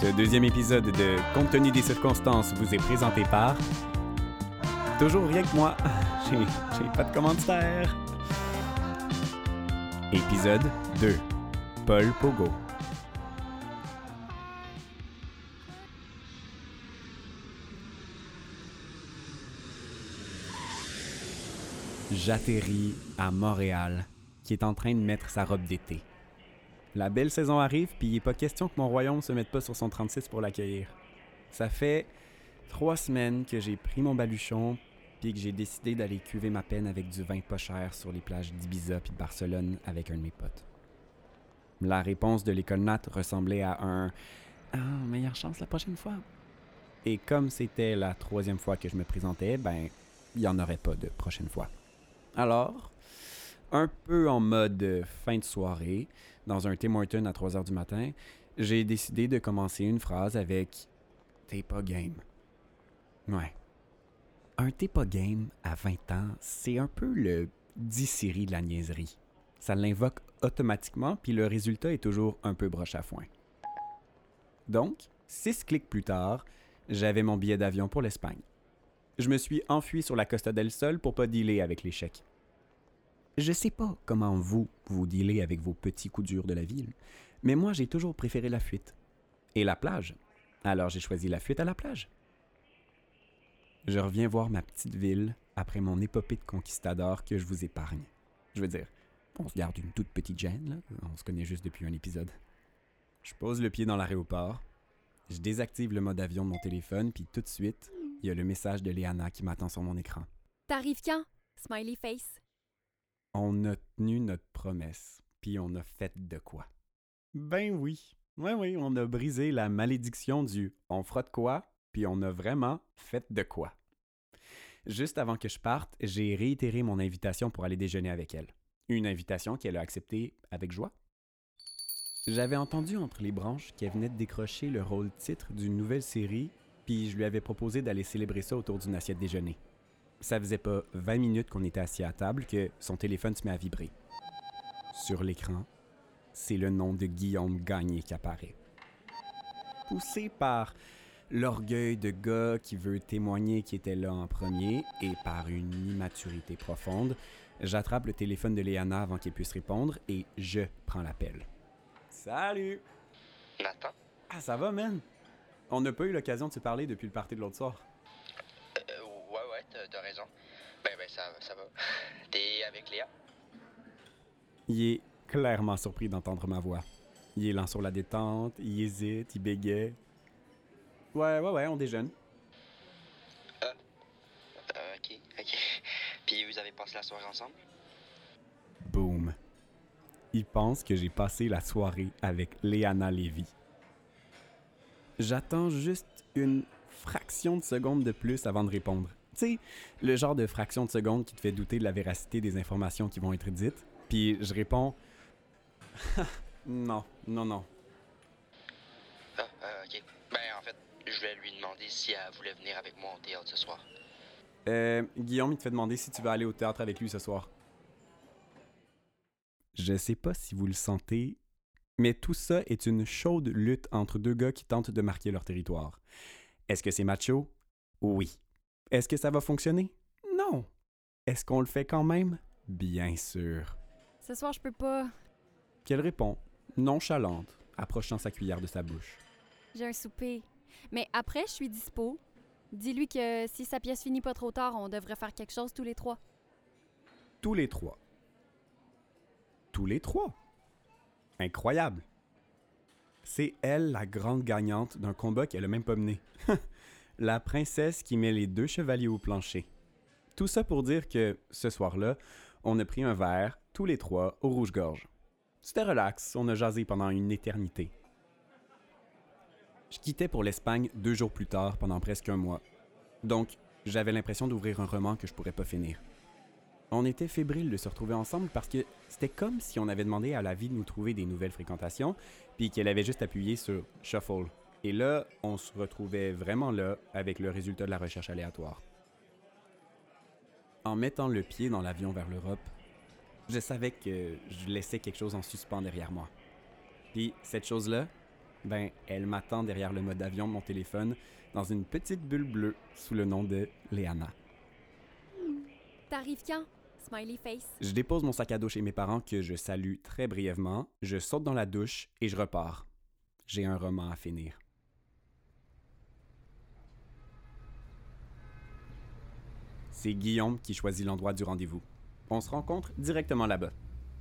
Ce deuxième épisode de Compte tenu des circonstances vous est présenté par. Toujours rien que moi. J'ai pas de commanditaire. Épisode 2. Paul Pogo. J'atterris à Montréal, qui est en train de mettre sa robe d'été. La belle saison arrive, puis il n'est pas question que mon royaume se mette pas sur son 36 pour l'accueillir. Ça fait trois semaines que j'ai pris mon baluchon, puis que j'ai décidé d'aller cuver ma peine avec du vin pas cher sur les plages d'Ibiza puis de Barcelone avec un de mes potes. La réponse de l'école Nat ressemblait à un Ah, meilleure chance la prochaine fois. Et comme c'était la troisième fois que je me présentais, ben, il n'y en aurait pas de prochaine fois. Alors, un peu en mode fin de soirée, dans un Tim Horton à 3 h du matin, j'ai décidé de commencer une phrase avec T'es pas game. Ouais. Un T'es pas game à 20 ans, c'est un peu le 10 série de la niaiserie. Ça l'invoque automatiquement, puis le résultat est toujours un peu broche à foin. Donc, six clics plus tard, j'avais mon billet d'avion pour l'Espagne. Je me suis enfui sur la Costa del Sol pour pas dealer avec l'échec. Je sais pas comment vous, vous dealez avec vos petits coups durs de la ville, mais moi j'ai toujours préféré la fuite. Et la plage? Alors j'ai choisi la fuite à la plage. Je reviens voir ma petite ville après mon épopée de conquistador que je vous épargne. Je veux dire, on se garde une toute petite gêne, là. On se connaît juste depuis un épisode. Je pose le pied dans l'aéroport, je désactive le mode avion de mon téléphone, puis tout de suite, il y a le message de Léana qui m'attend sur mon écran. T'arrives quand? Smiley face. On a tenu notre promesse, puis on a fait de quoi? Ben oui. Oui, oui, on a brisé la malédiction du on frotte quoi, puis on a vraiment fait de quoi. Juste avant que je parte, j'ai réitéré mon invitation pour aller déjeuner avec elle. Une invitation qu'elle a acceptée avec joie. J'avais entendu entre les branches qu'elle venait de décrocher le rôle titre d'une nouvelle série, puis je lui avais proposé d'aller célébrer ça autour d'une assiette déjeuner. Ça faisait pas 20 minutes qu'on était assis à table que son téléphone se met à vibrer. Sur l'écran, c'est le nom de Guillaume Gagné qui apparaît. Poussé par l'orgueil de gars qui veut témoigner qui était là en premier et par une immaturité profonde, j'attrape le téléphone de Léana avant qu'elle puisse répondre et je prends l'appel. Salut! Nathan? Ah, ça va, man? On n'a pas eu l'occasion de se parler depuis le party de l'autre soir. Euh, ouais, ouais, t'as, t'as raison. Ben, ben, ça, ça va. T'es avec Léa? Il est clairement surpris d'entendre ma voix. Il est lent sur la détente, il hésite, il bégait. Ouais, ouais, ouais, on déjeune. Euh, ok, ok. Puis vous avez passé la soirée ensemble? Boom. Il pense que j'ai passé la soirée avec Léana Lévy. J'attends juste une fraction de seconde de plus avant de répondre. Tu sais, le genre de fraction de seconde qui te fait douter de la véracité des informations qui vont être dites. Puis je réponds Non, non, non. Ah, euh, ok. Ben, en fait, je vais lui demander si elle voulait venir avec moi au théâtre ce soir. Euh, Guillaume, il te fait demander si tu veux aller au théâtre avec lui ce soir. Je sais pas si vous le sentez, mais tout ça est une chaude lutte entre deux gars qui tentent de marquer leur territoire. Est-ce que c'est macho? Oui. Est-ce que ça va fonctionner? Non. Est-ce qu'on le fait quand même? Bien sûr. Ce soir, je peux pas. Qu'elle répond, nonchalante, approchant sa cuillère de sa bouche. J'ai un souper. Mais après, je suis dispo. Dis-lui que si sa pièce finit pas trop tard, on devrait faire quelque chose tous les trois. Tous les trois. Tous les trois. Incroyable. C'est elle la grande gagnante d'un combat qu'elle a même pas mené. la princesse qui met les deux chevaliers au plancher. Tout ça pour dire que, ce soir-là, on a pris un verre, tous les trois, au rouge-gorge. C'était relax, on a jasé pendant une éternité. Je quittais pour l'Espagne deux jours plus tard, pendant presque un mois. Donc, j'avais l'impression d'ouvrir un roman que je pourrais pas finir. On était fébriles de se retrouver ensemble parce que c'était comme si on avait demandé à la vie de nous trouver des nouvelles fréquentations, puis qu'elle avait juste appuyé sur Shuffle. Et là, on se retrouvait vraiment là avec le résultat de la recherche aléatoire. En mettant le pied dans l'avion vers l'Europe, je savais que je laissais quelque chose en suspens derrière moi. Puis cette chose-là, Ben, elle m'attend derrière le mode avion de mon téléphone dans une petite bulle bleue sous le nom de Léana. T'arrives quand? Smiley face. Je dépose mon sac à dos chez mes parents que je salue très brièvement, je saute dans la douche et je repars. J'ai un roman à finir. C'est Guillaume qui choisit l'endroit du rendez-vous. On se rencontre directement là-bas.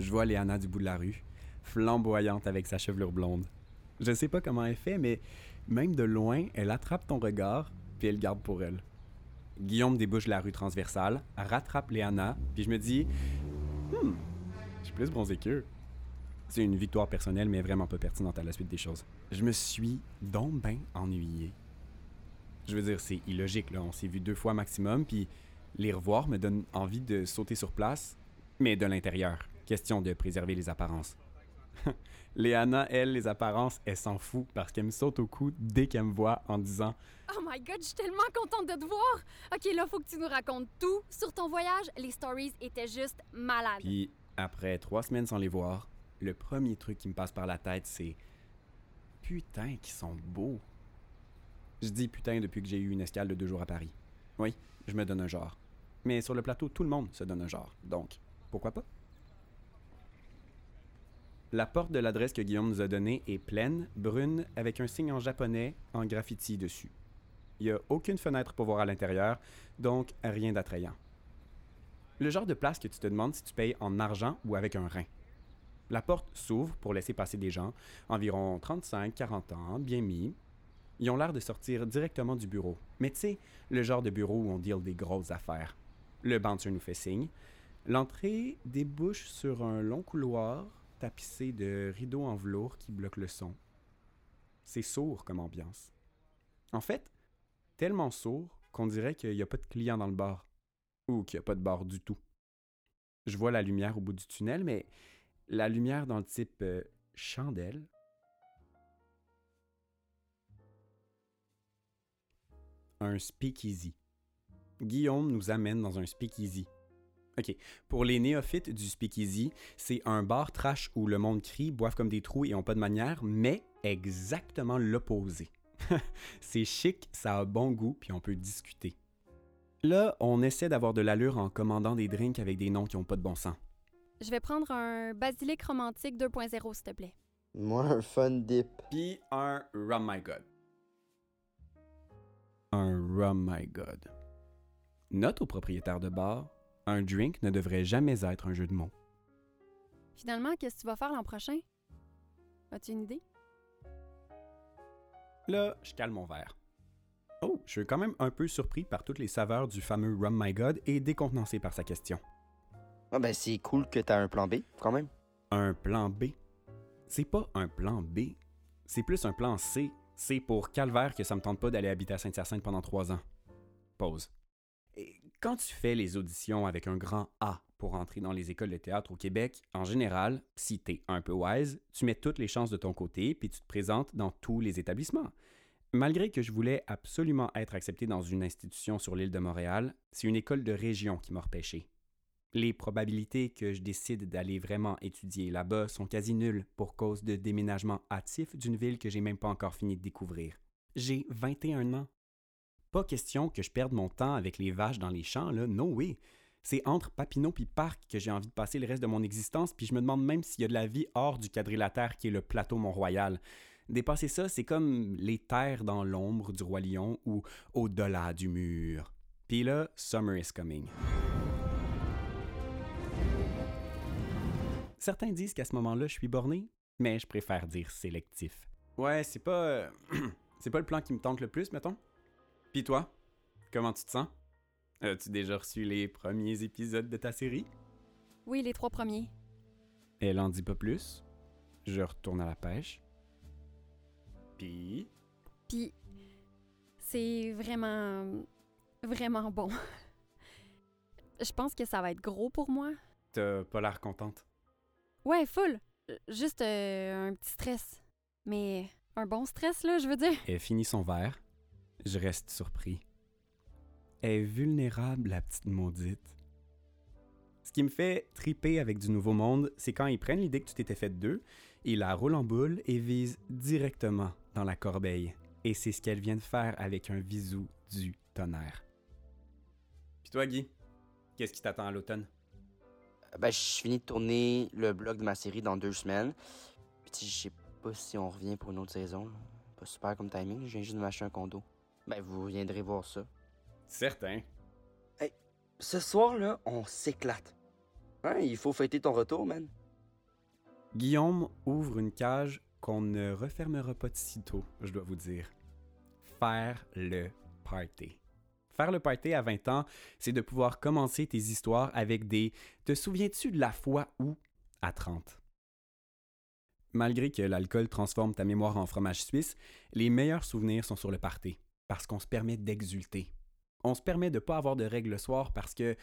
Je vois Léana du bout de la rue, flamboyante avec sa chevelure blonde. Je sais pas comment elle fait, mais même de loin, elle attrape ton regard, puis elle garde pour elle. Guillaume débouche la rue transversale, rattrape Léana, puis je me dis Hmm, je suis plus bronzé qu'eux. C'est une victoire personnelle, mais vraiment pas pertinente à la suite des choses. Je me suis donc ben ennuyé. Je veux dire, c'est illogique, là. On s'est vu deux fois maximum, puis les revoir me donne envie de sauter sur place, mais de l'intérieur. Question de préserver les apparences. Léana, elle, les apparences, elle s'en fout parce qu'elle me saute au cou dès qu'elle me voit en disant Oh my god, je suis tellement contente de te voir! Ok, là, faut que tu nous racontes tout sur ton voyage. Les stories étaient juste malades. Puis après trois semaines sans les voir, le premier truc qui me passe par la tête, c'est putain qu'ils sont beaux. Je dis putain depuis que j'ai eu une escale de deux jours à Paris. Oui, je me donne un genre. Mais sur le plateau, tout le monde se donne un genre. Donc, pourquoi pas? La porte de l'adresse que Guillaume nous a donnée est pleine, brune, avec un signe en japonais en graffiti dessus. Il n'y a aucune fenêtre pour voir à l'intérieur, donc rien d'attrayant. Le genre de place que tu te demandes si tu payes en argent ou avec un rein. La porte s'ouvre pour laisser passer des gens, environ 35-40 ans, bien mis. Ils ont l'air de sortir directement du bureau. Mais tu sais, le genre de bureau où on deal des grosses affaires. Le bouncer nous fait signe. L'entrée débouche sur un long couloir tapissé de rideaux en velours qui bloquent le son. C'est sourd comme ambiance. En fait, tellement sourd qu'on dirait qu'il n'y a pas de client dans le bar. Ou qu'il n'y a pas de bar du tout. Je vois la lumière au bout du tunnel, mais la lumière dans le type euh, chandelle. Un speakeasy. Guillaume nous amène dans un speakeasy. OK. Pour les néophytes du speakeasy, c'est un bar trash où le monde crie, boive comme des trous et ont pas de manière, mais exactement l'opposé. c'est chic, ça a bon goût, puis on peut discuter. Là, on essaie d'avoir de l'allure en commandant des drinks avec des noms qui ont pas de bon sens. Je vais prendre un basilic romantique 2.0, s'il te plaît. Moi, un fun dip. Puis un Rum My God. Un Rum My God. Note au propriétaire de bar, un drink ne devrait jamais être un jeu de mots. Finalement, qu'est-ce que tu vas faire l'an prochain? As-tu une idée? Là, je calme mon verre. Oh, je suis quand même un peu surpris par toutes les saveurs du fameux Rum My God et décontenancé par sa question. Ah ben c'est cool que t'as un plan B, quand même. Un plan B? C'est pas un plan B, c'est plus un plan C. C'est pour calvaire que ça me tente pas d'aller habiter à Saint-Hyacinthe pendant trois ans. Pause. Quand tu fais les auditions avec un grand A pour entrer dans les écoles de théâtre au Québec, en général, si t'es un peu wise, tu mets toutes les chances de ton côté puis tu te présentes dans tous les établissements. Malgré que je voulais absolument être accepté dans une institution sur l'île de Montréal, c'est une école de région qui m'a repêché. Les probabilités que je décide d'aller vraiment étudier là-bas sont quasi nulles pour cause de déménagement hâtif d'une ville que j'ai même pas encore fini de découvrir. J'ai 21 ans. Pas question que je perde mon temps avec les vaches dans les champs, là, no way. C'est entre Papineau puis Parc que j'ai envie de passer le reste de mon existence, puis je me demande même s'il y a de la vie hors du quadrilatère qui est le plateau Mont-Royal. Dépasser ça, c'est comme les terres dans l'ombre du roi lion ou au-delà du mur. Puis là, summer is coming. Certains disent qu'à ce moment-là, je suis borné, mais je préfère dire sélectif. Ouais, c'est pas. euh, c'est pas le plan qui me tente le plus, mettons. Puis toi, comment tu te sens? As-tu déjà reçu les premiers épisodes de ta série? Oui, les trois premiers. Elle en dit pas plus. Je retourne à la pêche. Puis? Puis, c'est vraiment. vraiment bon. Je pense que ça va être gros pour moi. T'as pas l'air contente. Ouais, full. Euh, Juste euh, un petit stress. Mais un bon stress, là, je veux dire. Elle finit son verre. Je reste surpris. Elle est vulnérable, la petite maudite. Ce qui me fait triper avec du Nouveau Monde, c'est quand ils prennent l'idée que tu t'étais fait d'eux, Il la roule en boule et vise directement dans la corbeille. Et c'est ce qu'elle vient de faire avec un visou du tonnerre. Puis toi, Guy, qu'est-ce qui t'attend à l'automne? Ben, je finis de tourner le blog de ma série dans deux semaines. Puis je sais pas si on revient pour une autre saison. là. Pas super comme timing, je viens juste de m'acheter un condo. Ben, vous viendrez voir ça. Certain. Ce soir-là, on s'éclate. Hein, il faut fêter ton retour, man. Guillaume ouvre une cage qu'on ne refermera pas de sitôt, je dois vous dire. Faire le party. Faire le party à 20 ans, c'est de pouvoir commencer tes histoires avec des Te souviens-tu de la fois où à 30. Malgré que l'alcool transforme ta mémoire en fromage suisse, les meilleurs souvenirs sont sur le party, parce qu'on se permet d'exulter. On se permet de ne pas avoir de règles le soir parce que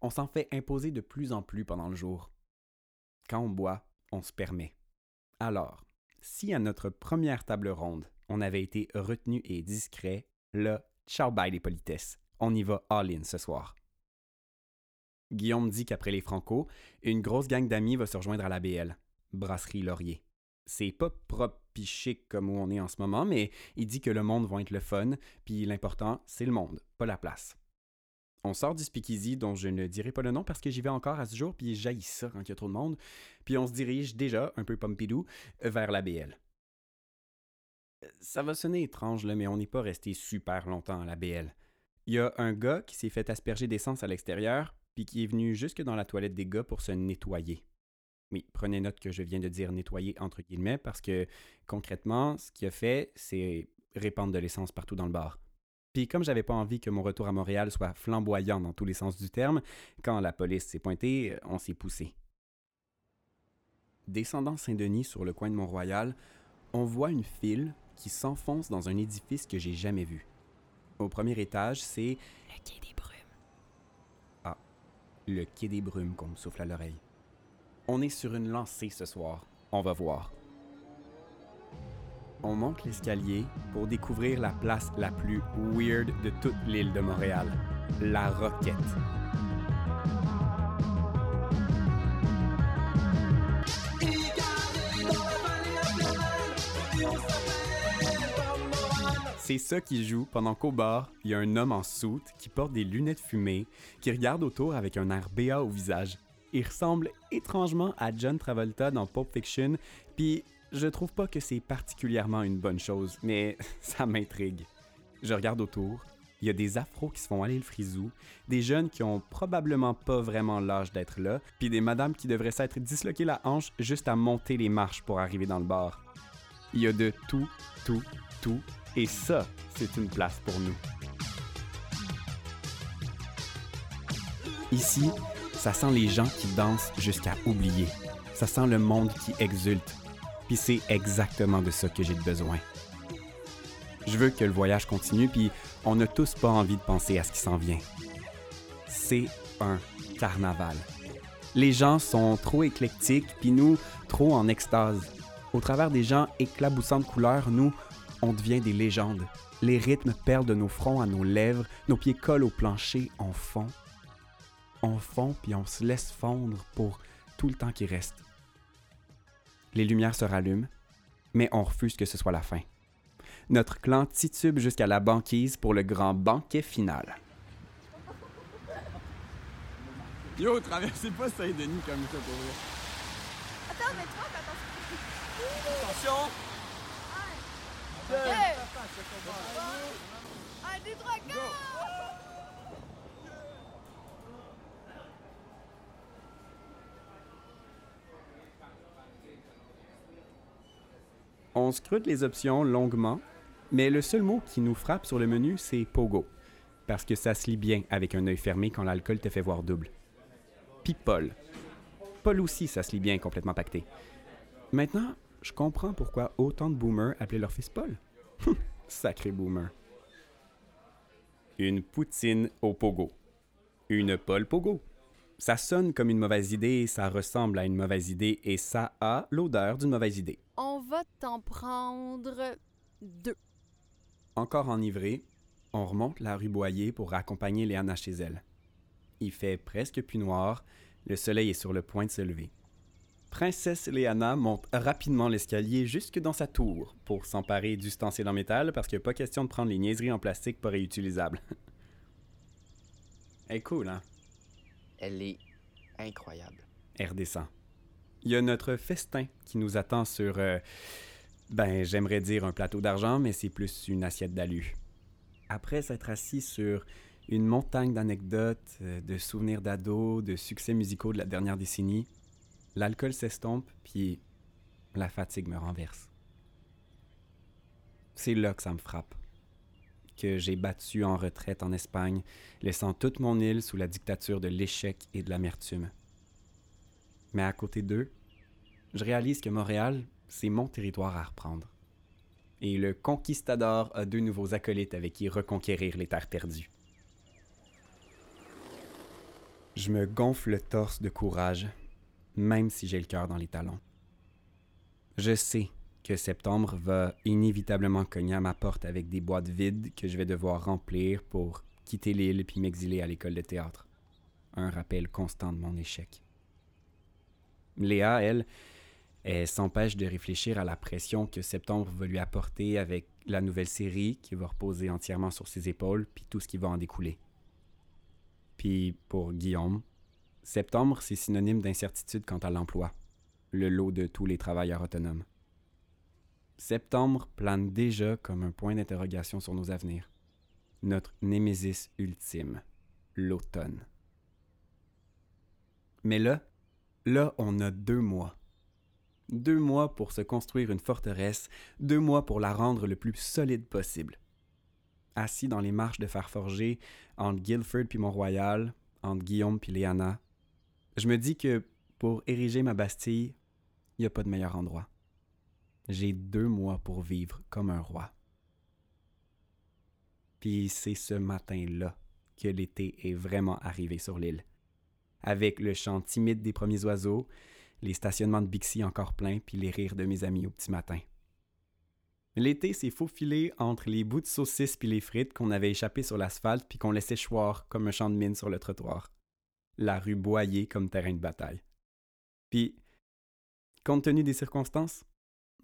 on s'en fait imposer de plus en plus pendant le jour. Quand on boit, on se permet. Alors, si à notre première table ronde, on avait été retenu et discret, là, ciao bye les politesses. On y va all-in ce soir. Guillaume dit qu'après les Franco, une grosse gang d'amis va se rejoindre à la BL, Brasserie Laurier. C'est pas propre chic comme où on est en ce moment, mais il dit que le monde va être le fun, puis l'important, c'est le monde, pas la place. On sort du speakeasy dont je ne dirai pas le nom parce que j'y vais encore à ce jour, puis jaillit ça quand il y a trop de monde, puis on se dirige déjà, un peu pompidou, vers la BL. Ça va sonner étrange, là, mais on n'est pas resté super longtemps à la BL. Il y a un gars qui s'est fait asperger d'essence à l'extérieur, puis qui est venu jusque dans la toilette des gars pour se nettoyer. Oui, prenez note que je viens de dire nettoyer entre guillemets parce que concrètement, ce qu'il a fait, c'est répandre de l'essence partout dans le bar. Puis comme j'avais pas envie que mon retour à Montréal soit flamboyant dans tous les sens du terme, quand la police s'est pointée, on s'est poussé. Descendant Saint-Denis sur le coin de Mont-Royal, on voit une file qui s'enfonce dans un édifice que j'ai jamais vu. Au premier étage, c'est Le quai des brumes. le quai des brumes qu'on me souffle à l'oreille. On est sur une lancée ce soir. On va voir. On monte l'escalier pour découvrir la place la plus weird de toute l'île de Montréal, la Roquette. C'est ça qui joue pendant qu'au bar, il y a un homme en soute qui porte des lunettes fumées, qui regarde autour avec un air béat au visage. Il ressemble étrangement à John Travolta dans Pulp Fiction, puis je trouve pas que c'est particulièrement une bonne chose, mais ça m'intrigue. Je regarde autour, il y a des afros qui se font aller le frisou, des jeunes qui ont probablement pas vraiment l'âge d'être là, puis des madames qui devraient s'être disloquées la hanche juste à monter les marches pour arriver dans le bar. Il y a de tout, tout, tout, et ça, c'est une place pour nous. Ici, ça sent les gens qui dansent jusqu'à oublier. Ça sent le monde qui exulte. Puis c'est exactement de ça que j'ai besoin. Je veux que le voyage continue, puis on n'a tous pas envie de penser à ce qui s'en vient. C'est un carnaval. Les gens sont trop éclectiques, puis nous, trop en extase. Au travers des gens éclaboussants de couleurs, nous, on devient des légendes. Les rythmes perlent de nos fronts à nos lèvres, nos pieds collent au plancher, on fond. On fond, puis on se laisse fondre pour tout le temps qui reste. Les lumières se rallument, mais on refuse que ce soit la fin. Notre clan titube jusqu'à la banquise pour le grand banquet final. Yo, traversez pas Saint-Denis comme ça pour vrai. Attends, mais toi, t'attends. Attention! On scrute les options longuement, mais le seul mot qui nous frappe sur le menu, c'est pogo, parce que ça se lit bien avec un œil fermé quand l'alcool te fait voir double. Puis Paul. Paul aussi, ça se lit bien complètement pacté. Maintenant, je comprends pourquoi autant de boomers appelaient leur fils Paul. Sacré boomer. Une poutine au pogo. Une Paul pogo. Ça sonne comme une mauvaise idée, ça ressemble à une mauvaise idée et ça a l'odeur d'une mauvaise idée. On va t'en prendre deux. Encore enivré, on remonte la rue Boyer pour accompagner Léana chez elle. Il fait presque plus noir, le soleil est sur le point de se lever. Princesse Léana monte rapidement l'escalier jusque dans sa tour pour s'emparer d'ustensiles en métal parce qu'il n'y a pas question de prendre les niaiseries en plastique pas réutilisables. Elle est cool, hein? Elle est incroyable. Elle redescend. Il y a notre festin qui nous attend sur... euh, ben, j'aimerais dire un plateau d'argent, mais c'est plus une assiette d'alu. Après s'être assis sur une montagne d'anecdotes, euh, de souvenirs d'ados, de succès musicaux de la dernière décennie, l'alcool s'estompe, puis la fatigue me renverse. C'est là que ça me frappe. Que j'ai battu en retraite en Espagne, laissant toute mon île sous la dictature de l'échec et de l'amertume. Mais à côté d'eux, je réalise que Montréal, c'est mon territoire à reprendre. Et le conquistador a deux nouveaux acolytes avec qui reconquérir les terres perdues. Je me gonfle le torse de courage, même si j'ai le cœur dans les talons. Je sais que septembre va inévitablement cogner à ma porte avec des boîtes vides que je vais devoir remplir pour quitter l'île puis m'exiler à l'école de théâtre. Un rappel constant de mon échec. Léa, elle, elle s'empêche de réfléchir à la pression que septembre va lui apporter avec la nouvelle série qui va reposer entièrement sur ses épaules puis tout ce qui va en découler. Puis pour Guillaume, septembre, c'est synonyme d'incertitude quant à l'emploi, le lot de tous les travailleurs autonomes. Septembre plane déjà comme un point d'interrogation sur nos avenirs. Notre némésis ultime, l'automne. Mais là, là, on a deux mois. Deux mois pour se construire une forteresse, deux mois pour la rendre le plus solide possible. Assis dans les marches de fer forgé, entre Guilford puis Mont-Royal, entre Guillaume puis Léana, je me dis que pour ériger ma Bastille, il n'y a pas de meilleur endroit. J'ai deux mois pour vivre comme un roi. Puis c'est ce matin-là que l'été est vraiment arrivé sur l'île. Avec le chant timide des premiers oiseaux, les stationnements de Bixi encore pleins, puis les rires de mes amis au petit matin. L'été s'est faufilé entre les bouts de saucisses puis les frites qu'on avait échappées sur l'asphalte puis qu'on laissait choir comme un champ de mine sur le trottoir. La rue boyée comme terrain de bataille. Puis, compte tenu des circonstances,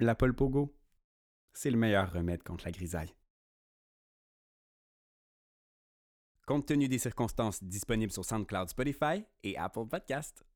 la Pogo, c'est le meilleur remède contre la grisaille. Compte tenu des circonstances disponibles sur SoundCloud, Spotify et Apple Podcast.